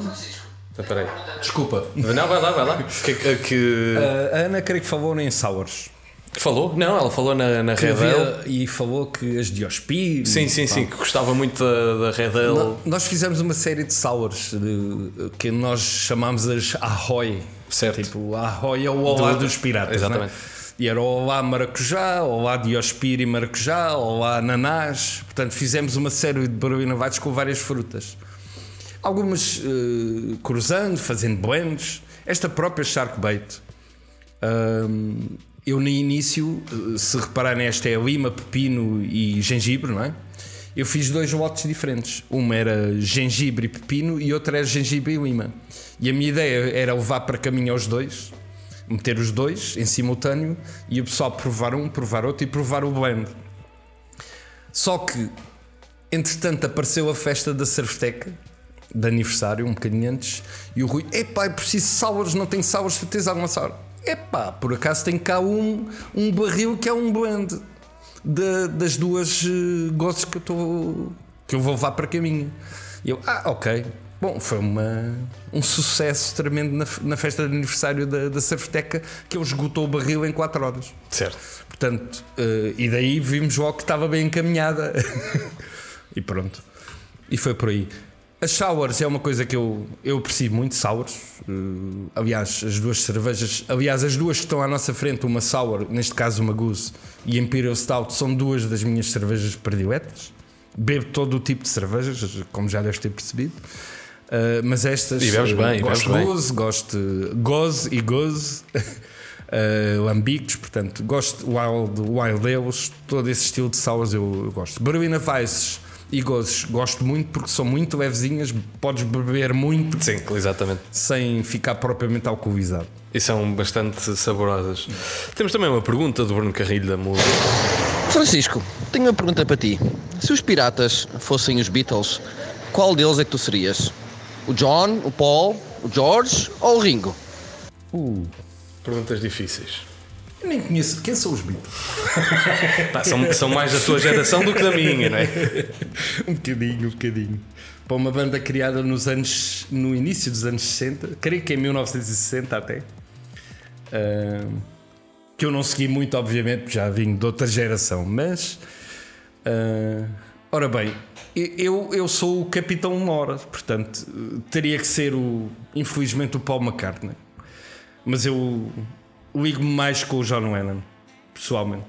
Então, peraí. Desculpa. Não, vai lá, vai lá. Que, que, que- A Ana creio que falou em Sours. falou? Não, ela falou na, na Red Ale. e falou que as Diospir. Sim, sim, sim, que gostava muito da, da Red Ale. Nós fizemos uma série de sours de- que nós chamámos as Ahoy. Certo. Tipo, Ahoy é o Olá Do- dos Piratas. Exatamente. né? E era o Olá Maracujá, Olá Diospir e Maracujá, Olá Ananás. Portanto, fizemos uma série de barulhinavados com várias frutas. Algumas eh, cruzando, fazendo blends. Esta própria Sharkbait. Hum, eu no início, eh, se repararem, esta é lima, pepino e gengibre, não é? Eu fiz dois lotes diferentes. Uma era gengibre e pepino e outra era gengibre e lima. E a minha ideia era levar para caminho aos dois, meter os dois em simultâneo e o pessoal provar um, provar outro e provar o blend. Só que, entretanto, apareceu a festa da Cerveteca de aniversário, um bocadinho antes, e o Rui, epá, eu preciso de sours, não tenho sours, tens alguma sour? Epá, por acaso tem cá um, um barril que é um blend de- das duas uh, gostos que eu estou que eu vou levar para caminho. E eu, ah, ok. Bom, foi uma, um sucesso tremendo na, na festa de aniversário da, da Cerveteca que ele esgotou o barril em 4 horas. Certo. Portanto, eh, e daí vimos logo que estava bem encaminhada. e pronto. E foi por aí. As sours é uma coisa que eu, eu aprecio muito, sours. Eh, aliás, as duas cervejas, aliás, as duas que estão à nossa frente, uma sour, neste caso uma goose, e Imperial Stout, são duas das minhas cervejas prediletas. Bebo todo o tipo de cervejas, como já deves ter percebido. Eh, mas estas E bebes eh, bem, e gosto bebes bem. goze, gosto de goze e goze. Uh, portanto, gosto wild, wild ales, todo esse estilo de sours eu, eu gosto. Berlina Weisses e gozes gosto muito porque são muito levezinhas, podes beber muito Sim, exatamente. sem ficar propriamente alcoolizado. E são bastante saborosas. Temos também uma pergunta do Bruno Carrilho da Musa. Francisco, tenho uma pergunta para ti. Se os piratas fossem os Beatles, qual deles é que tu serias? O John, o Paul, o George ou o Ringo? Perguntas difíceis. Eu nem conheço quem são os Beatles. Pá, são, são mais da tua geração do que da minha, não é? um bocadinho, um bocadinho. Para uma banda criada nos anos, no início dos anos 60, creio que em 1960 até. Ah, que eu não segui muito, obviamente, já vim de outra geração, mas. ah, ora bem, eu, eu sou o Capitão Mora, portanto, teria que ser o. Infelizmente, o Paul McCartney. Mas eu ligo-me mais com o John Lennon, pessoalmente.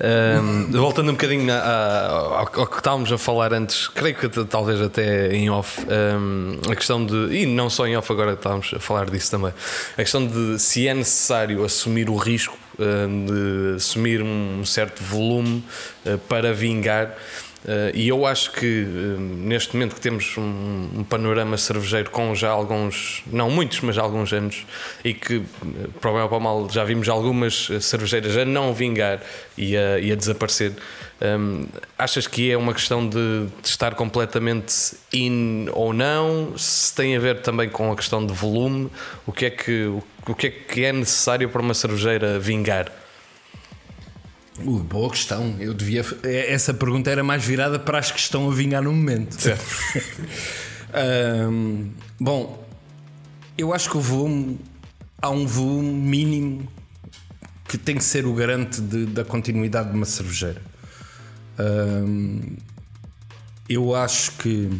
Um, voltando um bocadinho a- a- ao, ao que estávamos a falar antes, creio que talvez até em off, um, a questão de, e não só em off, agora estávamos a falar disso também, a questão de se é necessário assumir o risco um, de assumir um certo volume uh, para vingar. Uh, e eu acho que uh, neste momento que temos um, um panorama cervejeiro com já alguns, não muitos, mas alguns anos, e que, uh, para o bem ou para o mal, já vimos algumas cervejeiras a não vingar e a, e a desaparecer. Um, achas que é uma questão de, de estar completamente in ou não? Se tem a ver também com a questão de volume? O que é que, o, o que, é, que é necessário para uma cervejeira vingar? Ui, boa questão. Eu devia. eh, Essa pergunta era mais virada para as que estão a vingar no momento. Ahm, bom, eu acho que o volume. Há um volume mínimo que tem que ser o garante de- da continuidade de uma cervejeira. Ahm, eu acho que.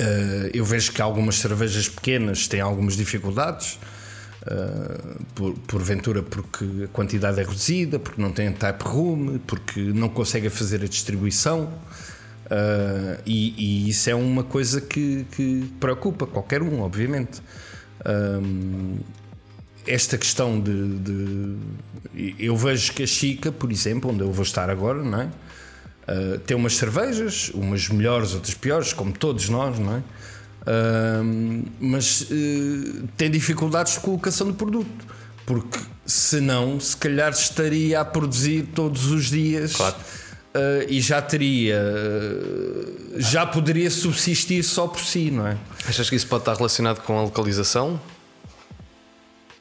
ah, eu vejo que algumas cervejas pequenas têm algumas dificuldades. Uh, por, porventura porque a quantidade é reduzida, porque não tem type room, porque não conseguem fazer a distribuição. Uh, e, e isso é uma coisa que, que preocupa qualquer um, obviamente. Um, esta questão de, de- Eu vejo que a Chica, por exemplo, onde eu vou estar agora, não é? Uh, tem umas cervejas, umas melhores, outras piores, como todos nós, não é? Mas eh, tem dificuldades de colocação do produto porque senão se calhar estaria a produzir todos os dias Claro. eh, e já teria eh, já poderia subsistir só por si, não é? Achas que isso pode estar relacionado com a localização?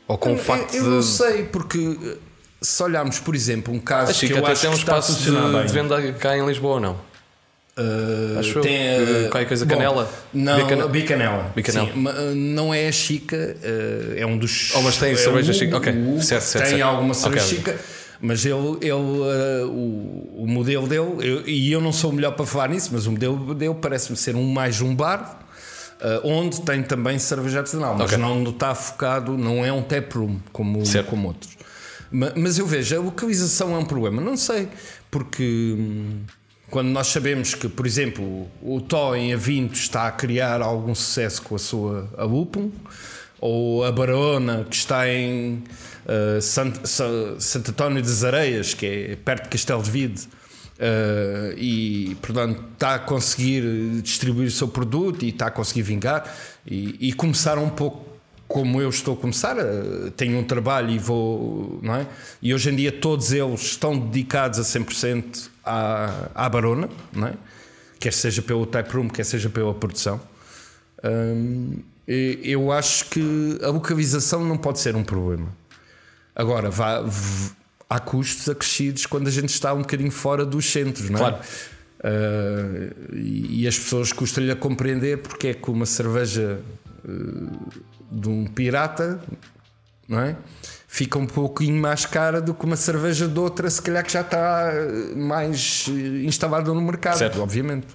Ou com o facto eu, eu não de. sei, porque se olharmos, por exemplo, um caso A Chica que eu até acho tem um que está a espaço de, de venda cá em Lisboa, não? Uh, eu. tem, Uh, qualquer coisa bom, canela? Não, Bicanela. bicanela. Bicanela. Sim, não é a Chica, uh, é um dos. Oh, mas tem é cerveja o Chica. Ok, certo, certo, Tem certo. alguma cerveja Ok. Chica, mas ele, ele uh, o, o modelo dele, eu- e eu não sou o melhor para falar nisso, mas o modelo dele parece-me ser um mais um bar. onde tem também cerveja artesanal, mas Ok. não está focado, não é um tap room como, Certo. como outros. Ma- Mas eu vejo, a localização é um problema, não sei, porque hum, quando nós sabemos que, por exemplo, o Tó em Avinto está a criar algum sucesso com a sua a Lupum, ou a Barona que está em uh, Sant, Sa- Santo António das Areias, que é perto de Castelo de Vide, uh, e portanto está a conseguir distribuir o seu produto e está a conseguir vingar e, e começar um pouco como eu estou a começar, eh, tenho um trabalho e vou, não é? E hoje em dia todos eles estão dedicados a 100% à, à Barona, não é? Quer seja pelo type room, quer seja pela produção. E eu acho que a localização não pode ser um problema. Agora, vá, há custos acrescidos quando a gente está um bocadinho fora dos centros, não é? Claro. Uh, e as pessoas custa-lhe a compreender porque é que uma cerveja uh, de um pirata não é? Fica um pouquinho mais cara do que uma cerveja de outra, se calhar que já está uh, mais uh, instalada no mercado, Certo. obviamente.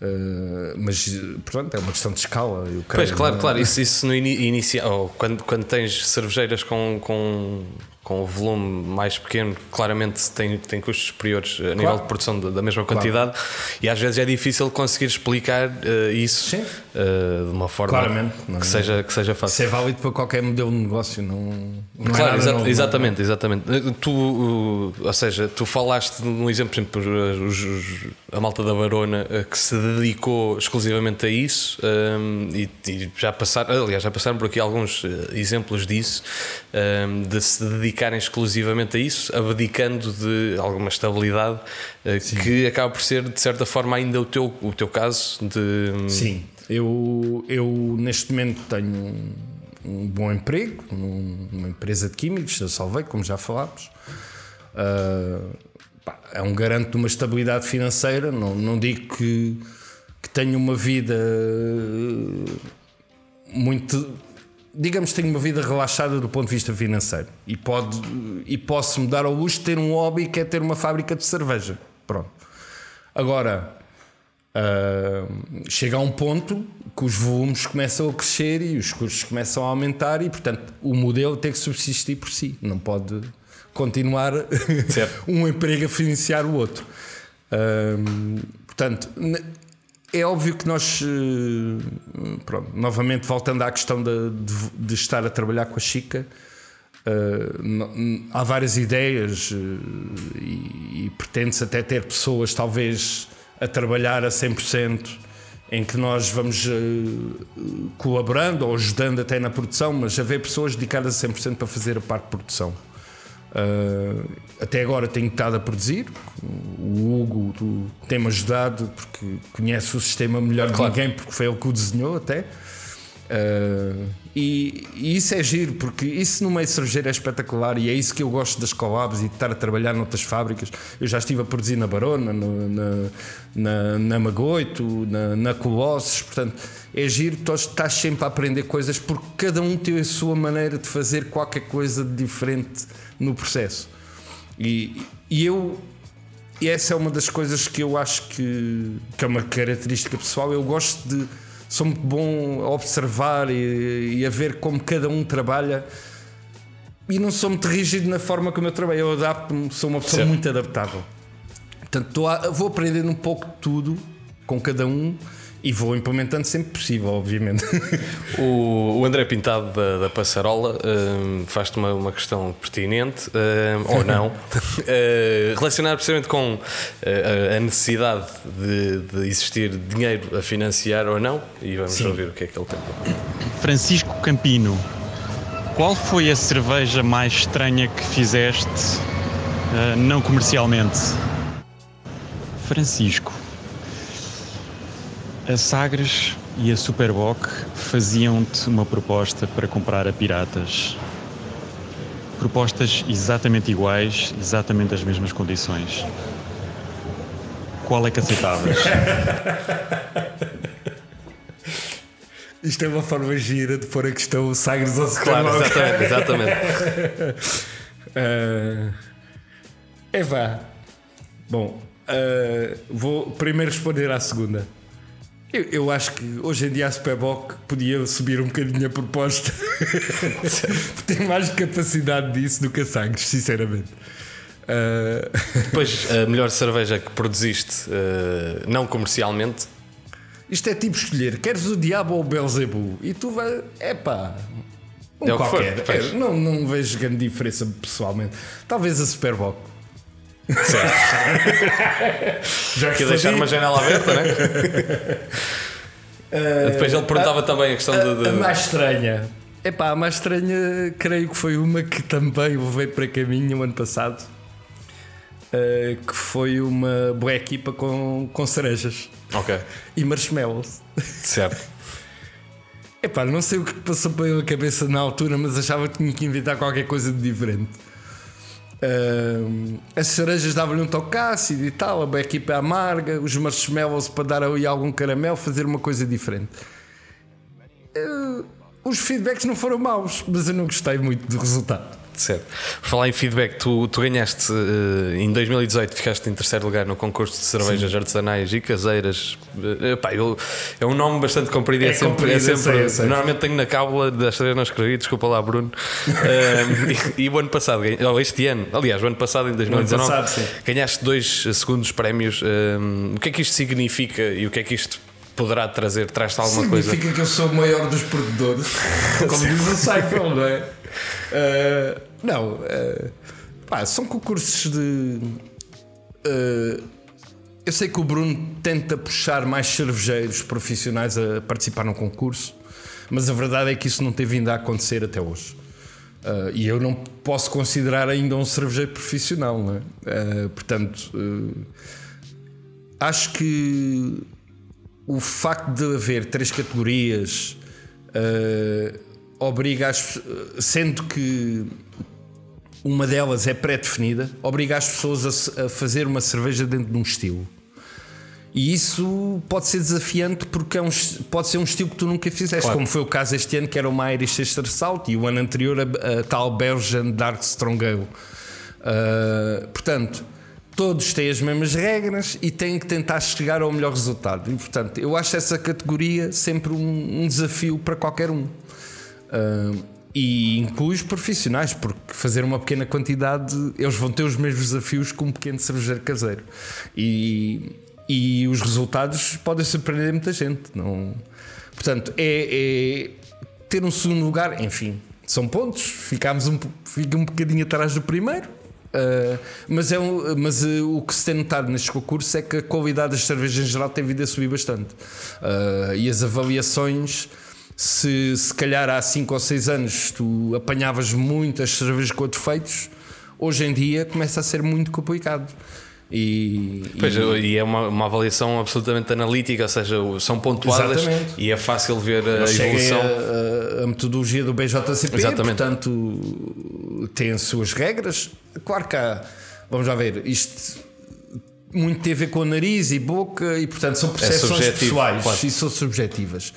Uh, mas, portanto, é uma questão de escala. eu Pois, creio, claro, não é? claro. Isso, isso no ini inicia, ou quando, quando tens cervejeiras com, com, com o volume mais pequeno, claramente tem, tem custos superiores a nível de produção da, da mesma quantidade e às vezes é difícil conseguir explicar eh, isso eh, de uma forma Claramente, não é? que, seja, que seja fácil. Isso é válido para qualquer modelo de negócio, não, não é Claro, nada exa- novo, não é? exatamente, exatamente. Tu, uh, ou seja, tu falaste num exemplo, por exemplo, os- os- a malta da Barona uh, que se dedicou exclusivamente a isso um, e, e já passaram, aliás, já passaram por aqui alguns uh, exemplos disso, um, de se dedicarem exclusivamente a isso, abdicando de alguma estabilidade uh, que acaba por ser, de certa forma, ainda o teu, o teu caso de. Sim, eu, eu neste momento tenho um, bom emprego num- numa empresa de químicos, da Salvei, como já falámos. Ah, pá, é um garante de uma estabilidade financeira. Não, não digo que, que tenho uma vida eh, muito. Digamos que tenho uma vida relaxada do ponto de vista financeiro e, pode, e posso me dar ao luxo de ter um hobby que é ter uma fábrica de cerveja. Pronto. Agora, Uh, chega a um ponto que os volumes começam a crescer e os custos começam a aumentar e portanto o modelo tem que subsistir por si não pode continuar um emprego a financiar o outro Uh, portanto é óbvio que nós uh, pronto, novamente voltando à questão de, de- de estar a trabalhar com a Chica Uh, há várias ideias uh, e, e pretende-se até ter pessoas, talvez, a trabalhar a 100%, em que nós vamos uh, colaborando ou ajudando até na produção, mas haver pessoas dedicadas a 100% para fazer a parte de produção. Uh, até agora tenho estado a produzir. O Hugo tem-me ajudado porque conhece o sistema melhor Claro. que ninguém, porque foi ele que o desenhou até. Uh, e, e isso é giro, porque isso no meio cervejeiro é espetacular e é isso que eu gosto das collabs e de estar a trabalhar noutras fábricas. Eu já estive a produzir na Barona, no- na, na, na Magoito, na, na Colossos, portanto é giro, tu estás sempre a aprender coisas porque cada um tem a sua maneira de fazer qualquer coisa de diferente no processo. E, e eu e essa é uma das coisas que eu acho que, que é uma característica pessoal. Eu gosto de. Sou muito bom a observar e, e a ver como cada um trabalha. E não sou muito rígido na forma como eu trabalho. Eu adapto-me, sou uma pessoa Certo. muito adaptável. Portanto, a- vou aprendendo um pouco de tudo com cada um e vou implementando sempre possível, obviamente. O, o André Pintado da, da Passarola hum, faz-te uma, uma questão pertinente, hum, ou não, uh, relacionada precisamente com uh, a- a necessidade de, de existir dinheiro a financiar ou não, e vamos ouvir o que é que ele tem. Francisco Campino, qual foi a cerveja mais estranha que fizeste eh, não comercialmente? Francisco, a Sagres e a Superboc faziam-te uma proposta para comprar a Piratas. propostas exatamente iguais, exatamente as mesmas condições. Qual é que aceitavas? Isto é uma forma gira de pôr a questão Sagres ou Claro, exatamente, exatamente. uh, é vá. Bom, uh, vou primeiro responder à segunda. Eu, eu, acho que hoje em dia a Superboc podia subir um bocadinho a proposta. Tem mais capacidade disso do que a Sagres, sinceramente. Uh... Depois, a melhor cerveja que produziste, uh, não comercialmente. Isto é tipo escolher: queres o diabo ou o Belzebu? E tu vai. Epá. Um é qualquer. For, é, não, não vejo grande diferença pessoalmente. Talvez a Superboc. Certo. Já que deixar uma janela aberta, né? Uh, Depois ele perguntava a, também a questão a, de, de. A mais estranha. Epá, a mais estranha, creio que foi uma que também veio para caminho o ano passado. Uh, que foi uma boa equipa com, com cerejas. Ok. E marshmallows. Certo. Epá, não sei o que passou pela cabeça na altura, mas achava que tinha que inventar qualquer coisa de diferente. Uh, as cerejas davam-lhe um toque ácido e tal, a equipa é amarga, os marshmallows para dar aí algum caramelo, fazer uma coisa diferente. Uh, os feedbacks não foram maus, mas eu não gostei muito do resultado. Certo. Falar em feedback, tu, tu ganhaste uh, em 2018, ficaste em terceiro lugar no concurso de cervejas Sim. artesanais e caseiras. Uh, epá, eu, é um nome bastante comprido. É, é sempre. Comprido, é sempre sei. Normalmente tenho na cábula, desta vez não escrevi, desculpa lá, Bruno. Uh, e, e, o ano passado, ou este ano, aliás, o ano passado, em 2019, passado, ganhaste dois segundos prémios. o que é que isto significa e o que é que isto poderá trazer? Traz-te alguma Significa coisa? Significa que eu sou o maior dos perdedores, como diz o Seinfeld, não é? Uh, não, uh, pá, são concursos de. Uh, eu sei que o Bruno tenta puxar mais cervejeiros profissionais a participar no concurso, mas a verdade é que isso não tem vindo a acontecer até hoje. Uh, e eu não posso considerar ainda um cervejeiro profissional, não é? uh, portanto, uh, acho que o facto de haver três categorias obriga as sendo que uma delas é pré-definida, obriga as pessoas a, a, fazer uma cerveja dentro de um estilo. E isso pode ser desafiante porque é um, pode ser um estilo que tu nunca fizeste, claro. como foi o caso este ano, que era uma Irish Extra Salt, e o ano anterior a, a tal Belgian Dark Strong Ale. Uh, portanto, todos têm as mesmas regras e têm que tentar chegar ao melhor resultado. E, portanto, eu acho essa categoria sempre um, um desafio para qualquer um. Uh, e inclui os profissionais, porque fazer uma pequena quantidade, eles vão ter os mesmos desafios que um pequeno cervejeiro caseiro. E, e os resultados podem surpreender muita gente. Não... Portanto, é, é ter um segundo lugar, enfim, são pontos. Ficámos um, fica um bocadinho atrás do primeiro. Uh, mas é um, mas uh, o que se tem notado nestes concursos é que a qualidade das cervejas em geral tem vindo a subir bastante. Uh, e as avaliações se se calhar há 5 ou 6 anos tu apanhavas muitas cervejas com defeitos, hoje em dia começa a ser muito complicado. E, pois, e, e é uma, uma, avaliação absolutamente analítica, ou seja, são pontuadas exatamente. e é fácil ver a evolução. A, a, metodologia do BJCP, exatamente. portanto, tem as suas regras. Claro que há, vamos lá ver, isto muito tem a ver com o nariz e boca, e portanto são é percepções é pessoais claro. e são subjetivas.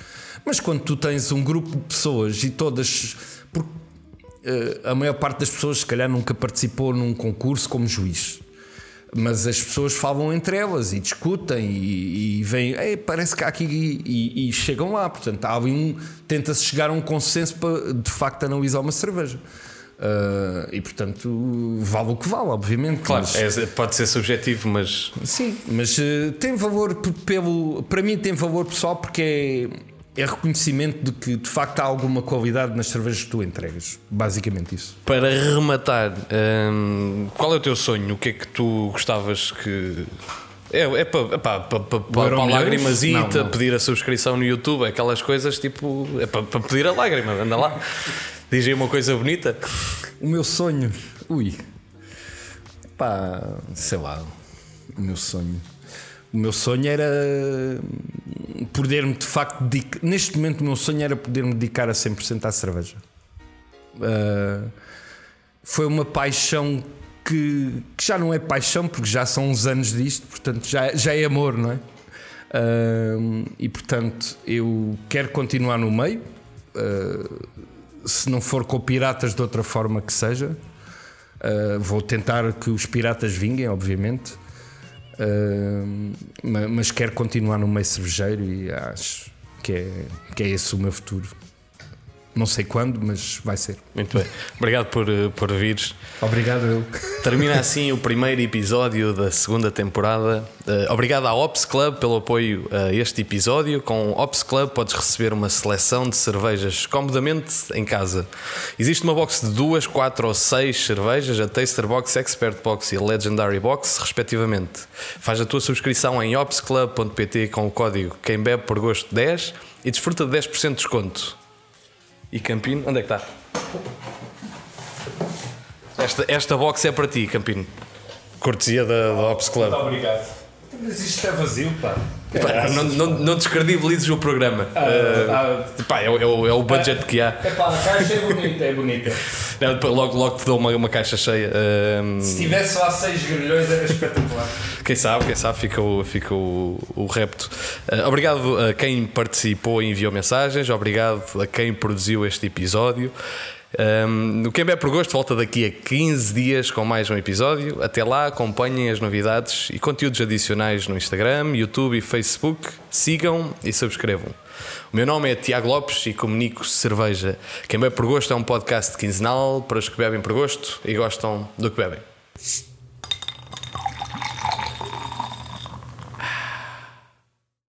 Mas quando tu tens um grupo de pessoas e todas. Porque, uh, a maior parte das pessoas, se calhar, nunca participou num concurso como juiz. Mas as pessoas falam entre elas e discutem e, e vêm, parece que há aqui e, e, chegam lá. Portanto, há um, tenta-se chegar a um consenso para de facto analisar uma cerveja. Uh, e portanto, vale o que vale, obviamente. Claro, mas... é, pode ser subjetivo, mas. Sim, mas uh, tem valor pelo. Para mim, tem valor pessoal porque é é reconhecimento de que de facto há alguma qualidade nas cervejas que tu entregas. Basicamente isso. Para rematar, hum, qual é o teu sonho? O que é que tu gostavas que. É, é para, para, para, para, para a lágrimasita, pedir a subscrição no YouTube, aquelas coisas tipo. É para, para pedir a lágrima, anda lá. Diz aí uma coisa bonita. O meu sonho. Ui. Pá, sei lá. O meu sonho. O meu sonho era poder-me de facto dedicar. Neste momento, o meu sonho era poder-me dedicar a 100% à cerveja. Uh, foi uma paixão que, que, já não é paixão, porque já são uns anos disto, portanto já, já é amor, não é? Uh, e portanto eu quero continuar no meio, uh, se não for com piratas de outra forma que seja, vou tentar que os piratas vinguem, obviamente. Mas quero continuar no meio cervejeiro e acho que é, que é esse o meu futuro. Não sei quando, mas vai ser. Muito bem. Obrigado por, eh, por vires. Obrigado, eu. Termina assim o primeiro episódio da segunda temporada. Uh, obrigado à Ops Club pelo apoio a este episódio. Com Ops Club podes receber uma seleção de cervejas comodamente em casa. Existe uma box de duas, quatro ou seis cervejas, a Taster Box, Expert Box e a Legendary Box, respectivamente. Faz a tua subscrição em opsclub.pt com o código Quem Bebe por Gosto 10 e desfruta de 10% de desconto. E Campino, onde é que está? Esta, esta box é para ti, Campino. Cortesia da, da Ops Club. Muito obrigado. Mas isto está vazio, pá. pá não, não, não descredibilizes o programa. Ah, uh, ah, pá, é, é, o, é o budget que há. É pá, a caixa é bonita, é bonita. Não, logo, logo te dou uma, uma caixa cheia. Uh, Se tivesse lá 6 grelhões era espetacular. Quem sabe, quem sabe fica o, fica o, o repto. Uh, obrigado a quem participou e enviou mensagens, obrigado a quem produziu este episódio. Um, Quem Bebe por Gosto volta daqui a 15 dias com mais um episódio. Até lá, acompanhem as novidades e conteúdos adicionais no Instagram, YouTube e Facebook. Sigam e subscrevam. O meu nome é Tiago Lopes e comunico cerveja. Quem Bebe por Gosto é um podcast quinzenal para os que bebem por gosto e gostam do que bebem.